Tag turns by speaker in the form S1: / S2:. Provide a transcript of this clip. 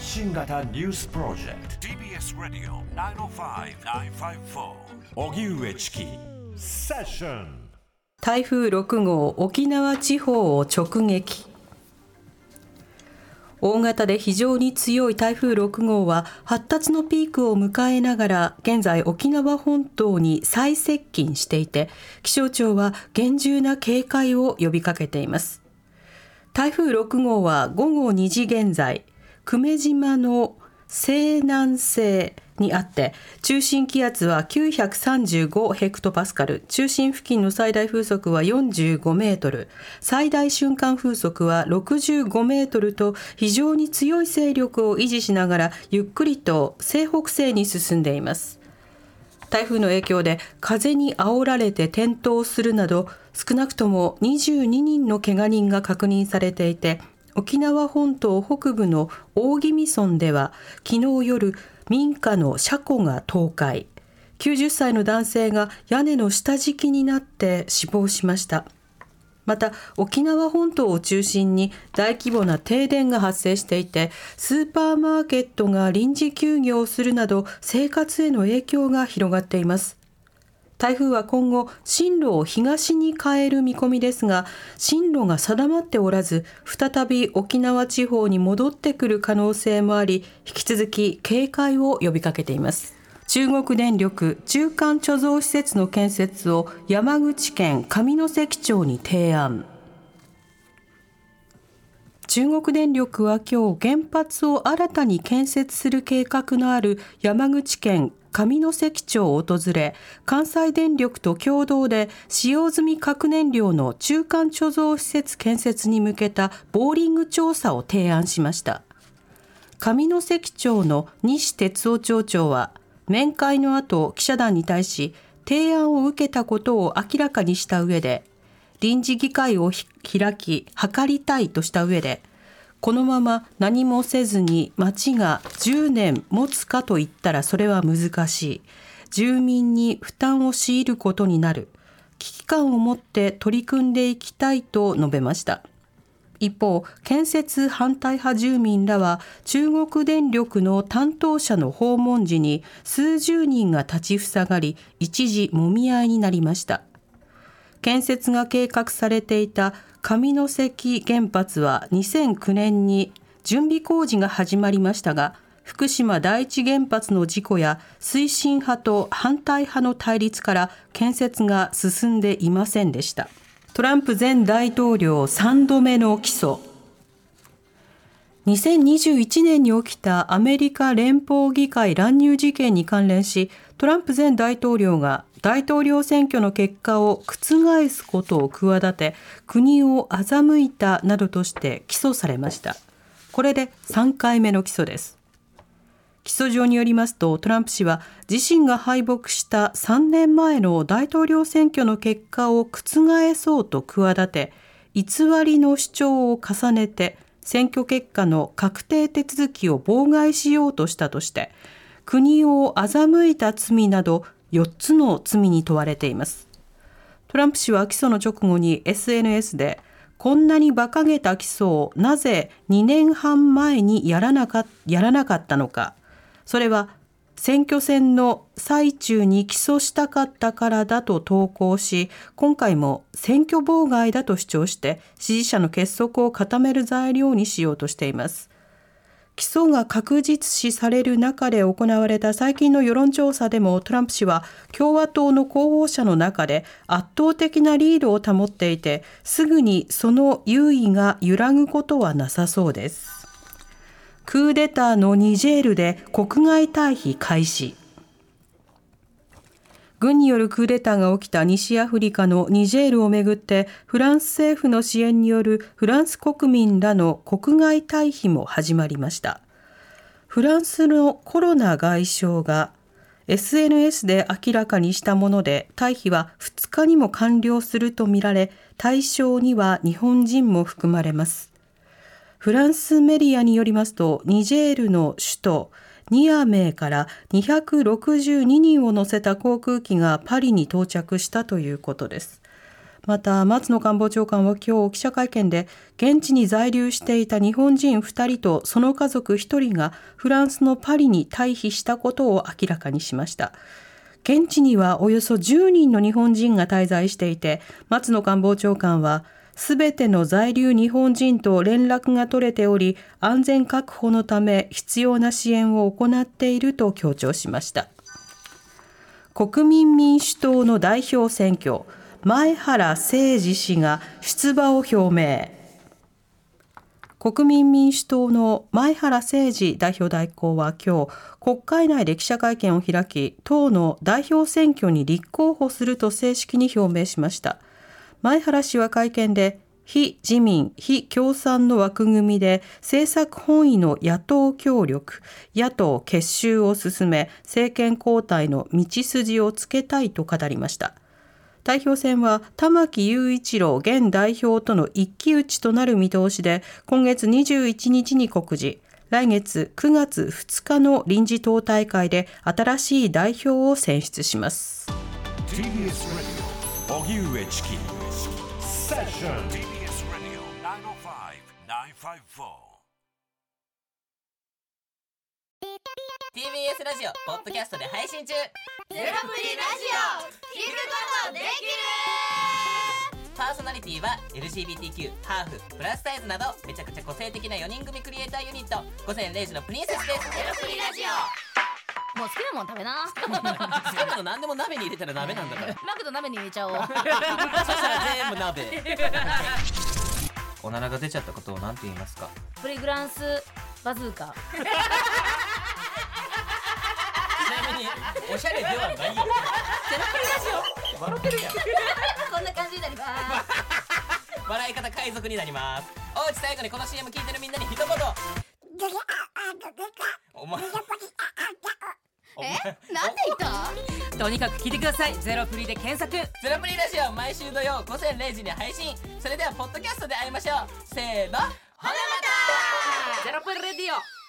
S1: 発信型ニュースプロジェクト。TBS ラディオ905-954おぎゅうえちきセッション
S2: 台風6号沖縄地方を直撃。大型で非常に強い台風6号は発達のピークを迎えながら現在沖縄本島に再接近していて気象庁は厳重な警戒を呼びかけています。台風6号は午後2時現在久米島の西南西にあって中心気圧は935ヘクトパスカル。中心付近の最大風速は45メートル。最大瞬間風速は65メートルと非常に強い勢力を維持しながらゆっくりと西北西に進んでいます。台風の影響で風に煽られて転倒するなど少なくとも22人のけが人が確認されていて沖縄本島北部の大宜味村では昨日夜民家の車庫が倒壊。90歳の男性が屋根の下敷きになって死亡しました。また沖縄本島を中心に大規模な停電が発生していてスーパーマーケットが臨時休業するなど生活への影響が広がっています。台風は今後進路を東に変える見込みですが進路が定まっておらず再び沖縄地方に戻ってくる可能性もあり引き続き警戒を呼びかけています。中国電力中間貯蔵施設の建設を山口県上関町に提案。中国電力は今日原発を新たに建設する計画のある山口県上関町を訪れ関西電力と共同で使用済み核燃料の中間貯蔵施設建設に向けたボーリング調査を提案しました。上関町の西哲夫町長は面会の後記者団に対し提案を受けたことを明らかにした上で臨時議会を開き諮りたいとした上でこのまま何もせずに町が10年持つかといったらそれは難しい。住民に負担を強いることになる。危機感を持って取り組んでいきたいと述べました。一方、建設反対派住民らは中国電力の担当者の訪問時に数十人が立ちふさがり、一時もみ合いになりました。建設が計画されていた上関原発は2009年に準備工事が始まりましたが福島第一原発の事故や推進派と反対派の対立から建設が進んでいませんでした。トランプ前大統領3度目の起訴。2021年に起きたアメリカ連邦議会乱入事件に関連しトランプ前大統領が大統領選挙の結果を覆すことを企て国を欺いたなどとして起訴されました。これで3回目の起訴です。起訴状によりますとトランプ氏は自身が敗北した3年前の大統領選挙の結果を覆そうと企て偽りの主張を重ねて選挙結果の確定手続きを妨害しようとしたとして国を欺いた罪など4つの罪に問われています。トランプ氏は起訴の直後に SNS でこんなに馬鹿げた起訴をなぜ2年半前にやらなかやらなかったのかそれは選挙戦の最中に起訴したかったからだと投稿し今回も選挙妨害だと主張して支持者の結束を固める材料にしようとしています起訴が確実視される中で行われた最近の世論調査でもトランプ氏は共和党の候補者の中で圧倒的なリードを保っていてすぐにその優位が揺らぐことはなさそうです。クーデターのニジェールで国外退避開始軍によるクーデターが起きた西アフリカのニジェールをめぐってフランス政府の支援によるフランス国民らの国外退避も始まりました。フランスのコロナ外相が SNS で明らかにしたもので退避は2日にも完了するとみられ対象には日本人も含まれます。フランスメディアによりますとニジェールの首都ニアメーから262人を乗せた航空機がパリに到着したということです。また松野官房長官は今日記者会見で現地に在留していた日本人2人とその家族1人がフランスのパリに退避したことを明らかにしました現地にはおよそ10人の日本人が滞在していて松野官房長官はすべての在留日本人と連絡が取れており安全確保のため必要な支援を行っていると強調しました。国民民主党の代表選挙前原誠司氏が出馬を表明。国民民主党の前原誠司代表代行は今日国会内で記者会見を開き党の代表選挙に立候補すると正式に表明しました。前原氏は会見で非自民、非共産の枠組みで政策本位の野党協力、野党結集を進め、政権交代の道筋をつけたいと語りました。代表選は玉木雄一郎現代表との一騎打ちとなる見通しで、今月21日に告示、来月9月2日の臨時党大会で新しい代表を選出します。TBS Radio 荻上チキセッション
S3: TBS ラジオポッドキャストで配信中ゼ
S4: ロプリラジオ聞くことできる
S3: パーソナリティは LGBTQ ハーフプラスサイズなどめちゃくちゃ個性的な4人組クリエイターユニット午前0時のプリンセスです
S4: ゼロプリラジオもう好きなもん食べな。
S3: 好きなの何でも鍋に入れたら鍋なんだから。
S4: マクド鍋に入れちゃおう。そ
S3: したら全部鍋。おならが出ちゃったことを何て言いますか？
S4: プリグランスバズーカ。
S3: におしゃれではないよ。テラプリラジオ。笑ってるやん。
S4: こんな感じになります。
S3: 笑い方海賊になります。おうち最後にこの CM 聞いてるみんなに一言。お前
S4: え？なんで言った？
S3: とにかく聞いてください。ゼロプリで検索。ゼロプリラジオ毎週土曜午前0時に配信。それではポッドキャストで会いましょう。せーの。ほなまた。ゼロプリレディオ